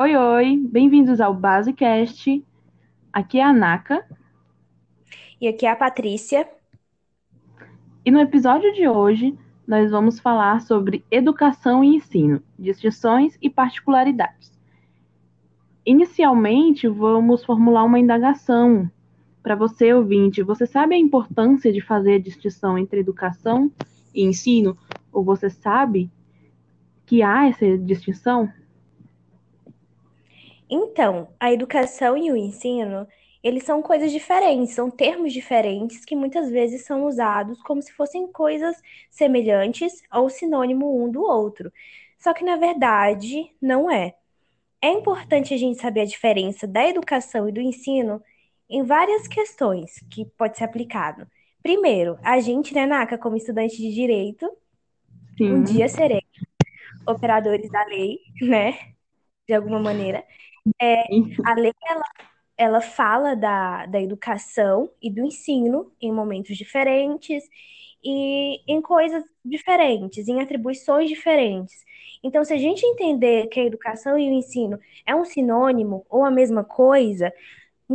Oi, oi, bem-vindos ao Basecast. Aqui é a Naka. E aqui é a Patrícia. E no episódio de hoje, nós vamos falar sobre educação e ensino, distinções e particularidades. Inicialmente, vamos formular uma indagação para você, ouvinte. Você sabe a importância de fazer a distinção entre educação e ensino? Ou você sabe que há essa distinção? Então, a educação e o ensino, eles são coisas diferentes, são termos diferentes que muitas vezes são usados como se fossem coisas semelhantes ou sinônimo um do outro. Só que na verdade não é. É importante a gente saber a diferença da educação e do ensino em várias questões que pode ser aplicado. Primeiro, a gente, né, Naka, como estudante de direito, Sim. um dia seremos operadores da lei, né? De alguma maneira. É, a lei ela, ela fala da, da educação e do ensino em momentos diferentes e em coisas diferentes, em atribuições diferentes. Então, se a gente entender que a educação e o ensino é um sinônimo ou a mesma coisa,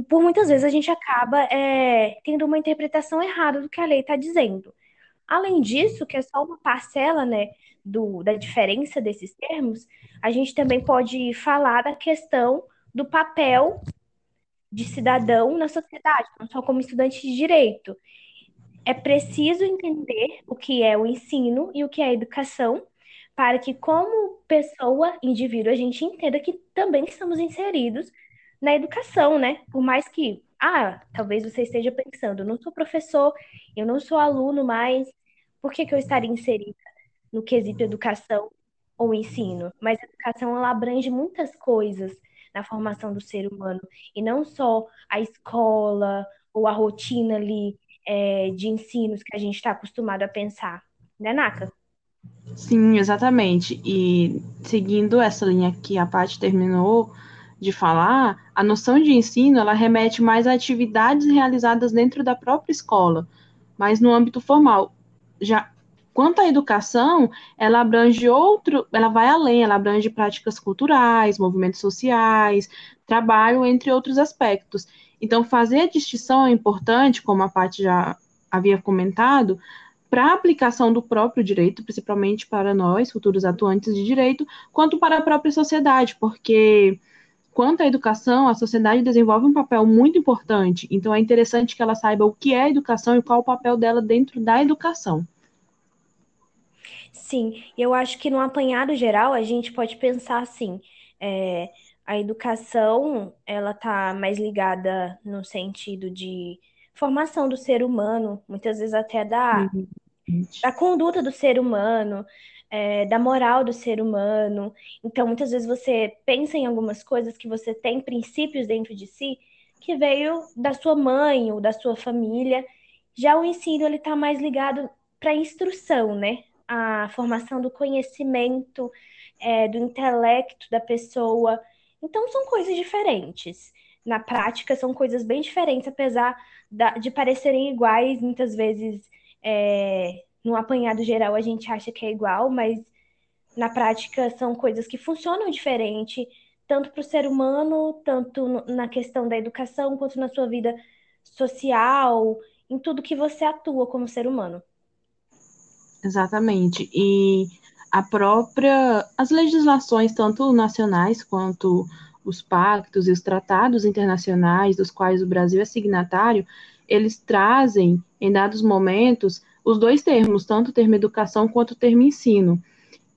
por muitas vezes a gente acaba é, tendo uma interpretação errada do que a lei está dizendo. Além disso, que é só uma parcela né, do, da diferença desses termos, a gente também pode falar da questão do papel de cidadão na sociedade, não só como estudante de direito. É preciso entender o que é o ensino e o que é a educação, para que, como pessoa, indivíduo, a gente entenda que também estamos inseridos na educação, né? Por mais que, ah, talvez você esteja pensando, não sou professor, eu não sou aluno mais, por que, que eu estaria inserida no quesito educação ou ensino? Mas a educação, ela abrange muitas coisas na formação do ser humano, e não só a escola ou a rotina ali é, de ensinos que a gente está acostumado a pensar, né, Naka? Sim, exatamente. E seguindo essa linha que a Paty terminou de falar, a noção de ensino ela remete mais a atividades realizadas dentro da própria escola, mas no âmbito formal. Já quanto à educação, ela abrange outro, ela vai além, ela abrange práticas culturais, movimentos sociais, trabalho, entre outros aspectos. Então, fazer a distinção é importante, como a Paty já havia comentado, para a aplicação do próprio direito, principalmente para nós, futuros atuantes de direito, quanto para a própria sociedade, porque quanto à educação, a sociedade desenvolve um papel muito importante. Então, é interessante que ela saiba o que é educação e qual o papel dela dentro da educação. Sim, eu acho que no apanhado geral a gente pode pensar assim, é, a educação ela está mais ligada no sentido de formação do ser humano, muitas vezes até da, uhum. da conduta do ser humano, é, da moral do ser humano. Então, muitas vezes você pensa em algumas coisas que você tem princípios dentro de si que veio da sua mãe ou da sua família. Já o ensino ele está mais ligado para a instrução, né? A formação do conhecimento, é, do intelecto da pessoa. Então, são coisas diferentes. Na prática, são coisas bem diferentes, apesar da, de parecerem iguais, muitas vezes é, no apanhado geral a gente acha que é igual, mas na prática são coisas que funcionam diferente, tanto para o ser humano, tanto na questão da educação, quanto na sua vida social, em tudo que você atua como ser humano. Exatamente. E a própria as legislações tanto nacionais quanto os pactos e os tratados internacionais dos quais o Brasil é signatário, eles trazem em dados momentos os dois termos, tanto o termo educação quanto o termo ensino.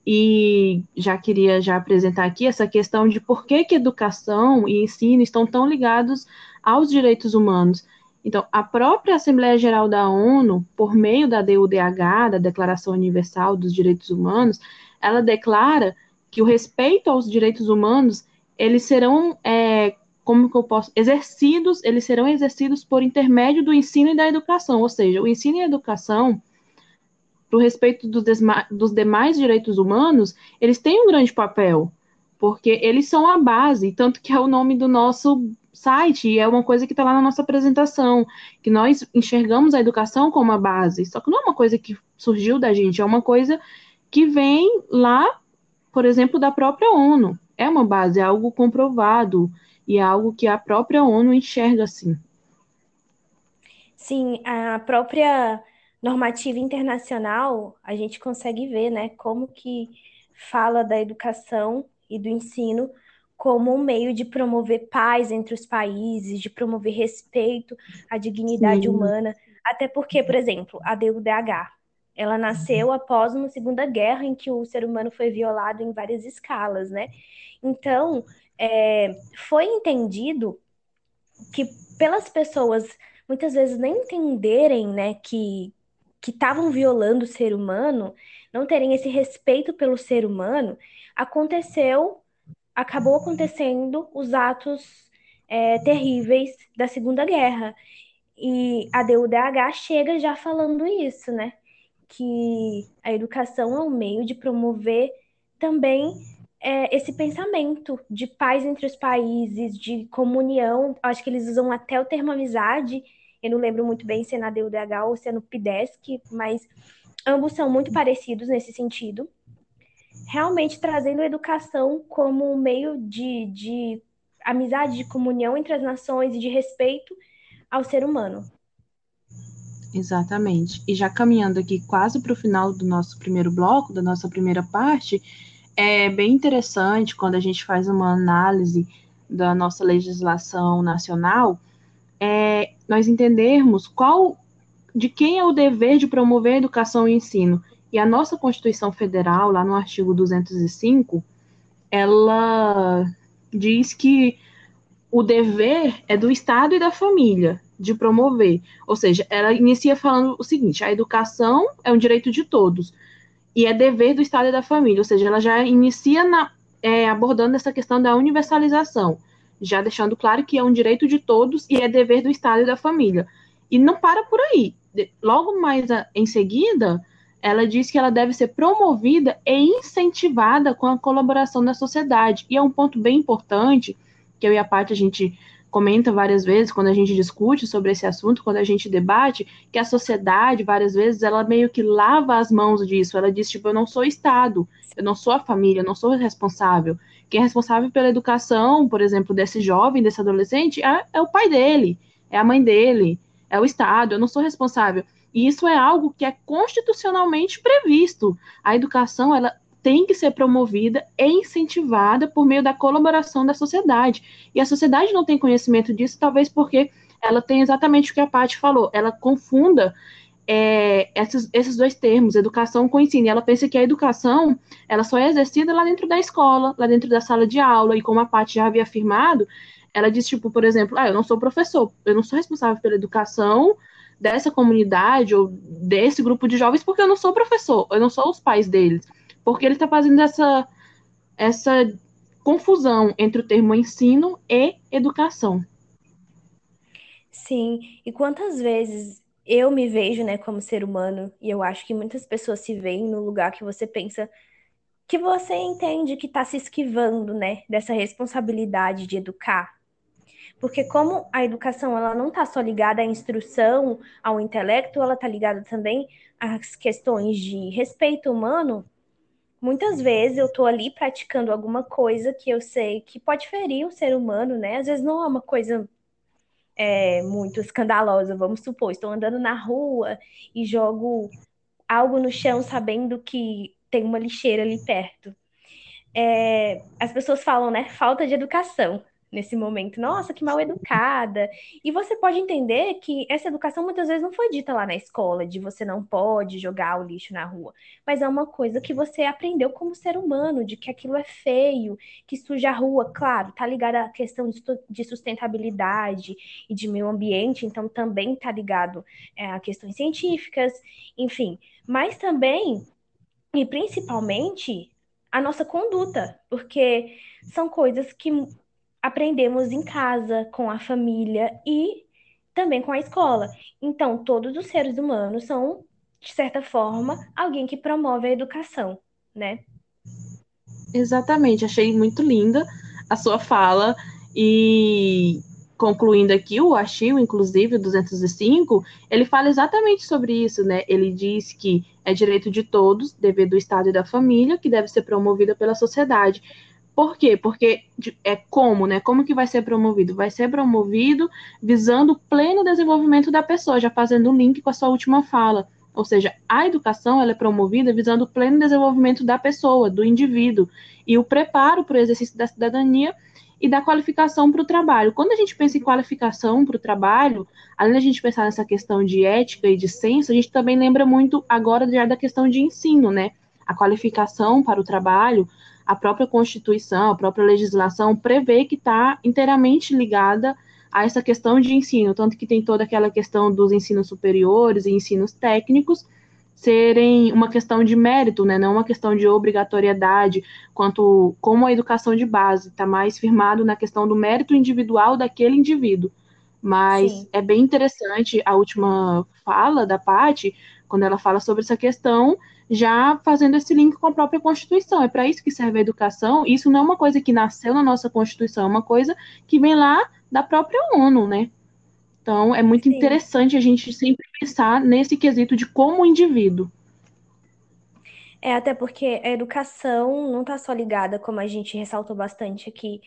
E já queria já apresentar aqui essa questão de por que, que educação e ensino estão tão ligados aos direitos humanos. Então, a própria Assembleia Geral da ONU, por meio da DUDH, da Declaração Universal dos Direitos Humanos, ela declara que o respeito aos direitos humanos, eles serão, é, como que eu posso, exercidos, eles serão exercidos por intermédio do ensino e da educação, ou seja, o ensino e a educação para o respeito dos, dos demais direitos humanos, eles têm um grande papel, porque eles são a base, tanto que é o nome do nosso site, e é uma coisa que está lá na nossa apresentação, que nós enxergamos a educação como a base, só que não é uma coisa que surgiu da gente, é uma coisa que vem lá, por exemplo, da própria ONU. é uma base, é algo comprovado e é algo que a própria ONU enxerga assim. Sim, a própria normativa internacional, a gente consegue ver, né, como que fala da educação e do ensino como um meio de promover paz entre os países, de promover respeito à dignidade Sim. humana, até porque, por exemplo, a DUDH, ela nasceu após uma Segunda Guerra em que o ser humano foi violado em várias escalas, né? Então, é, foi entendido que pelas pessoas muitas vezes nem entenderem, né, que que estavam violando o ser humano, não terem esse respeito pelo ser humano, aconteceu, acabou acontecendo os atos é, terríveis da Segunda Guerra. E a DUDH chega já falando isso, né? Que a educação é um meio de promover também é, esse pensamento de paz entre os países, de comunhão. Acho que eles usam até o termo amizade. Eu não lembro muito bem se é na DUDH ou se é no PIDESC, mas ambos são muito parecidos nesse sentido. Realmente trazendo a educação como um meio de, de amizade, de comunhão entre as nações e de respeito ao ser humano. Exatamente. E já caminhando aqui quase para o final do nosso primeiro bloco, da nossa primeira parte, é bem interessante quando a gente faz uma análise da nossa legislação nacional, é, nós entendermos qual de quem é o dever de promover a educação e ensino. E a nossa Constituição Federal, lá no artigo 205, ela diz que o dever é do Estado e da família de promover. Ou seja, ela inicia falando o seguinte: a educação é um direito de todos e é dever do Estado e da família. Ou seja, ela já inicia na, é, abordando essa questão da universalização, já deixando claro que é um direito de todos e é dever do Estado e da família. E não para por aí. Logo mais a, em seguida, ela diz que ela deve ser promovida e incentivada com a colaboração da sociedade. E é um ponto bem importante que eu e a parte a gente comenta várias vezes quando a gente discute sobre esse assunto, quando a gente debate, que a sociedade, várias vezes, ela meio que lava as mãos disso. Ela diz, tipo, eu não sou Estado, eu não sou a família, eu não sou responsável. Quem é responsável pela educação, por exemplo, desse jovem, desse adolescente, é, é o pai dele, é a mãe dele, é o Estado, eu não sou responsável. E isso é algo que é constitucionalmente previsto. A educação, ela tem que ser promovida e incentivada por meio da colaboração da sociedade. E a sociedade não tem conhecimento disso, talvez porque ela tem exatamente o que a Paty falou, ela confunda é, esses, esses dois termos, educação com ensino. E ela pensa que a educação ela só é exercida lá dentro da escola, lá dentro da sala de aula, e como a Paty já havia afirmado, ela diz, tipo, por exemplo, ah, eu não sou professor, eu não sou responsável pela educação dessa comunidade ou desse grupo de jovens porque eu não sou professor, eu não sou os pais deles porque ele está fazendo essa, essa confusão entre o termo ensino e educação. Sim, e quantas vezes eu me vejo, né, como ser humano, e eu acho que muitas pessoas se veem no lugar que você pensa que você entende que está se esquivando, né, dessa responsabilidade de educar. Porque como a educação ela não está só ligada à instrução, ao intelecto, ela está ligada também às questões de respeito humano, muitas vezes eu tô ali praticando alguma coisa que eu sei que pode ferir o ser humano, né? Às vezes não é uma coisa é, muito escandalosa, vamos supor, estou andando na rua e jogo algo no chão sabendo que tem uma lixeira ali perto. É, as pessoas falam, né? Falta de educação nesse momento. Nossa, que mal educada. E você pode entender que essa educação muitas vezes não foi dita lá na escola, de você não pode jogar o lixo na rua, mas é uma coisa que você aprendeu como ser humano, de que aquilo é feio, que suja a rua, claro, tá ligada à questão de sustentabilidade e de meio ambiente, então também tá ligado é, a questões científicas, enfim, mas também e principalmente a nossa conduta, porque são coisas que aprendemos em casa, com a família e também com a escola. Então, todos os seres humanos são, de certa forma, alguém que promove a educação, né? Exatamente, achei muito linda a sua fala e concluindo aqui o artigo, inclusive, 205, ele fala exatamente sobre isso, né? Ele diz que é direito de todos, dever do Estado e da família, que deve ser promovida pela sociedade. Por quê? Porque é como, né? Como que vai ser promovido? Vai ser promovido visando o pleno desenvolvimento da pessoa, já fazendo um link com a sua última fala. Ou seja, a educação ela é promovida visando o pleno desenvolvimento da pessoa, do indivíduo, e o preparo para o exercício da cidadania e da qualificação para o trabalho. Quando a gente pensa em qualificação para o trabalho, além da gente pensar nessa questão de ética e de senso, a gente também lembra muito agora já da questão de ensino, né? A qualificação para o trabalho a própria Constituição, a própria legislação prevê que está inteiramente ligada a essa questão de ensino, tanto que tem toda aquela questão dos ensinos superiores e ensinos técnicos serem uma questão de mérito, né, não uma questão de obrigatoriedade, quanto como a educação de base está mais firmado na questão do mérito individual daquele indivíduo. Mas Sim. é bem interessante a última fala da Paty, quando ela fala sobre essa questão já fazendo esse link com a própria Constituição. É para isso que serve a educação. Isso não é uma coisa que nasceu na nossa Constituição, é uma coisa que vem lá da própria ONU, né? Então, é muito Sim. interessante a gente sempre pensar nesse quesito de como indivíduo. É, até porque a educação não está só ligada, como a gente ressaltou bastante aqui,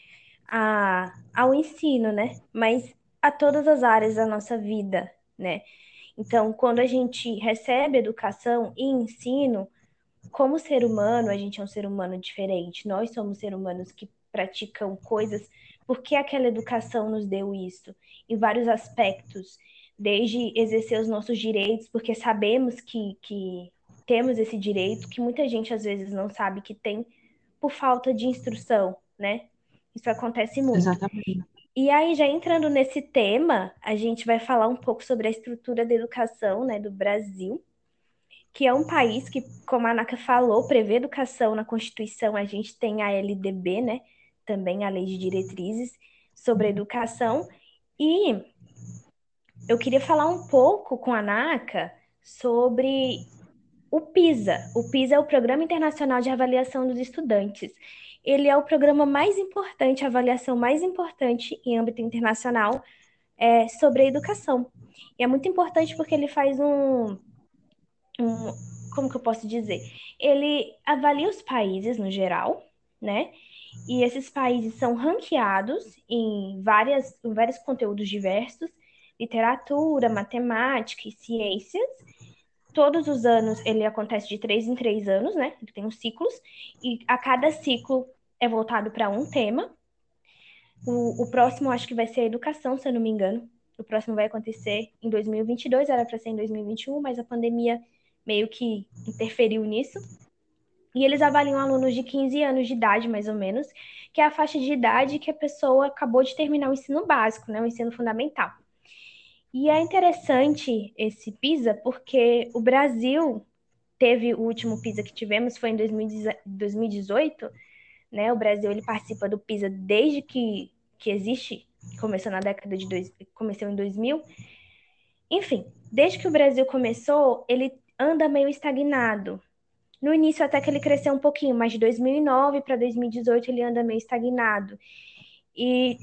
a, ao ensino, né? Mas a todas as áreas da nossa vida, né? Então, quando a gente recebe educação e ensino, como ser humano, a gente é um ser humano diferente. Nós somos seres humanos que praticam coisas porque aquela educação nos deu isso, em vários aspectos, desde exercer os nossos direitos, porque sabemos que, que temos esse direito, que muita gente às vezes não sabe que tem, por falta de instrução, né? Isso acontece muito. Exatamente. E aí, já entrando nesse tema, a gente vai falar um pouco sobre a estrutura da educação né, do Brasil, que é um país que, como a Anaka falou, prevê educação na Constituição, a gente tem a LDB, né? Também a Lei de Diretrizes sobre a Educação. E eu queria falar um pouco com a Anaka sobre o PISA. O PISA é o Programa Internacional de Avaliação dos Estudantes ele é o programa mais importante, a avaliação mais importante em âmbito internacional é, sobre a educação. E é muito importante porque ele faz um, um, como que eu posso dizer? Ele avalia os países no geral, né? E esses países são ranqueados em, várias, em vários conteúdos diversos, literatura, matemática e ciências, todos os anos ele acontece de três em três anos, né? Ele tem uns ciclos, e a cada ciclo é voltado para um tema. O, o próximo acho que vai ser a educação, se eu não me engano. O próximo vai acontecer em 2022, era para ser em 2021, mas a pandemia meio que interferiu nisso. E eles avaliam alunos de 15 anos de idade, mais ou menos, que é a faixa de idade que a pessoa acabou de terminar o ensino básico, né, o ensino fundamental. E é interessante esse PISA porque o Brasil teve o último PISA que tivemos foi em 2018, né? O Brasil ele participa do PISA desde que, que existe, começou na década de dois, começou em 2000. Enfim, desde que o Brasil começou, ele anda meio estagnado. No início até que ele cresceu um pouquinho, mas de 2009 para 2018 ele anda meio estagnado. E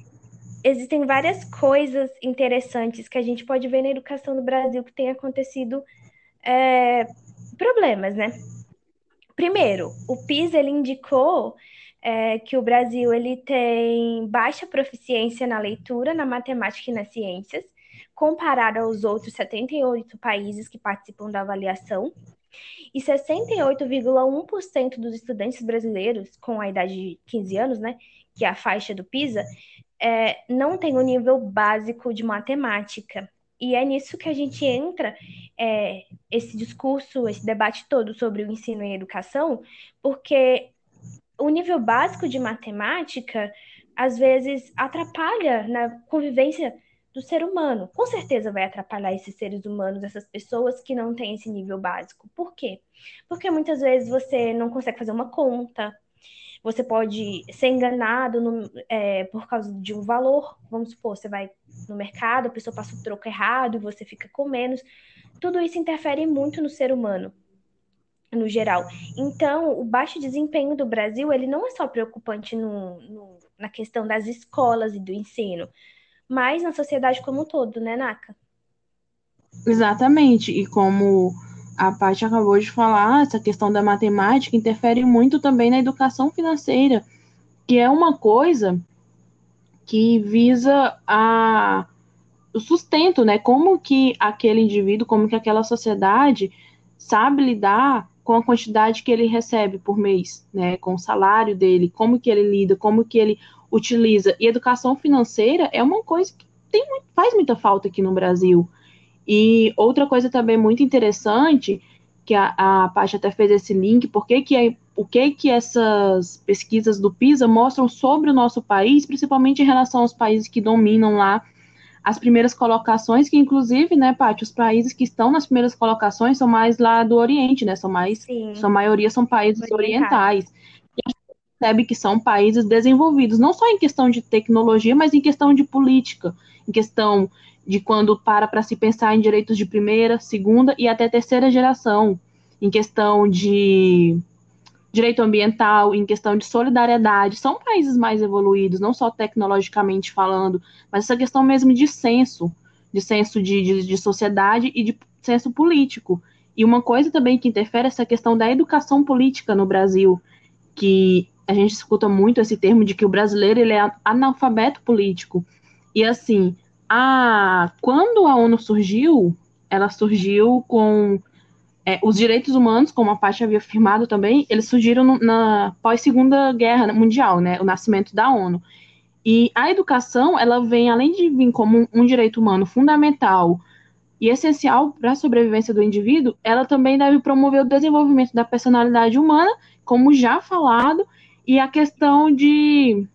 existem várias coisas interessantes que a gente pode ver na educação do Brasil que tem acontecido é, problemas, né? Primeiro, o PISA ele indicou é, que o Brasil ele tem baixa proficiência na leitura, na matemática e nas ciências, comparado aos outros 78 países que participam da avaliação. E 68,1% dos estudantes brasileiros com a idade de 15 anos, né, que é a faixa do PISA, é, não tem o um nível básico de matemática. E é nisso que a gente entra, é, esse discurso, esse debate todo sobre o ensino e a educação, porque o nível básico de matemática, às vezes, atrapalha na convivência do ser humano. Com certeza vai atrapalhar esses seres humanos, essas pessoas que não têm esse nível básico. Por quê? Porque muitas vezes você não consegue fazer uma conta, você pode ser enganado no, é, por causa de um valor. Vamos supor, você vai no mercado, a pessoa passa o troco errado e você fica com menos. Tudo isso interfere muito no ser humano, no geral. Então, o baixo desempenho do Brasil, ele não é só preocupante no, no, na questão das escolas e do ensino, mas na sociedade como um todo, né, Naka? Exatamente. E como a Paty acabou de falar, essa questão da matemática interfere muito também na educação financeira, que é uma coisa que visa a, o sustento, né? Como que aquele indivíduo, como que aquela sociedade sabe lidar com a quantidade que ele recebe por mês, né? Com o salário dele, como que ele lida, como que ele utiliza. E educação financeira é uma coisa que tem, faz muita falta aqui no Brasil. E outra coisa também muito interessante, que a, a Paty até fez esse link, porque que é, o que que essas pesquisas do PISA mostram sobre o nosso país, principalmente em relação aos países que dominam lá as primeiras colocações, que inclusive, né, Paty, os países que estão nas primeiras colocações são mais lá do Oriente, né, são mais, Sim. sua maioria são países orientais. Gente percebe que são países desenvolvidos, não só em questão de tecnologia, mas em questão de política, em questão de quando para para se pensar em direitos de primeira, segunda e até terceira geração, em questão de direito ambiental, em questão de solidariedade, são países mais evoluídos, não só tecnologicamente falando, mas essa questão mesmo de senso, de senso de, de, de sociedade e de senso político. E uma coisa também que interfere é essa questão da educação política no Brasil, que a gente escuta muito esse termo de que o brasileiro ele é analfabeto político. E assim, a, quando a ONU surgiu, ela surgiu com é, os direitos humanos, como a Paty havia afirmado também, eles surgiram no, na pós-segunda guerra mundial, né, o nascimento da ONU. E a educação, ela vem, além de vir como um, um direito humano fundamental e essencial para a sobrevivência do indivíduo, ela também deve promover o desenvolvimento da personalidade humana, como já falado, e a questão de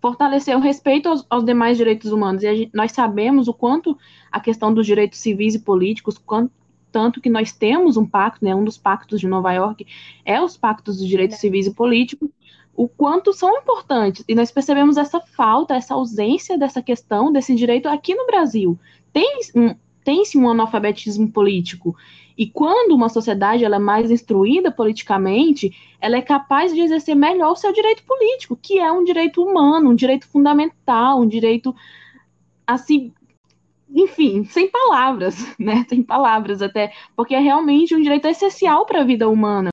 fortalecer o respeito aos, aos demais direitos humanos. E gente, nós sabemos o quanto a questão dos direitos civis e políticos, quanto, tanto que nós temos um pacto, né, um dos pactos de Nova York é os pactos dos direitos é. civis e políticos, o quanto são importantes. E nós percebemos essa falta, essa ausência dessa questão, desse direito aqui no Brasil. Tem um, tem-se um analfabetismo político. E quando uma sociedade ela é mais instruída politicamente, ela é capaz de exercer melhor o seu direito político, que é um direito humano, um direito fundamental, um direito assim, enfim, sem palavras, né? Sem palavras até, porque é realmente um direito essencial para a vida humana.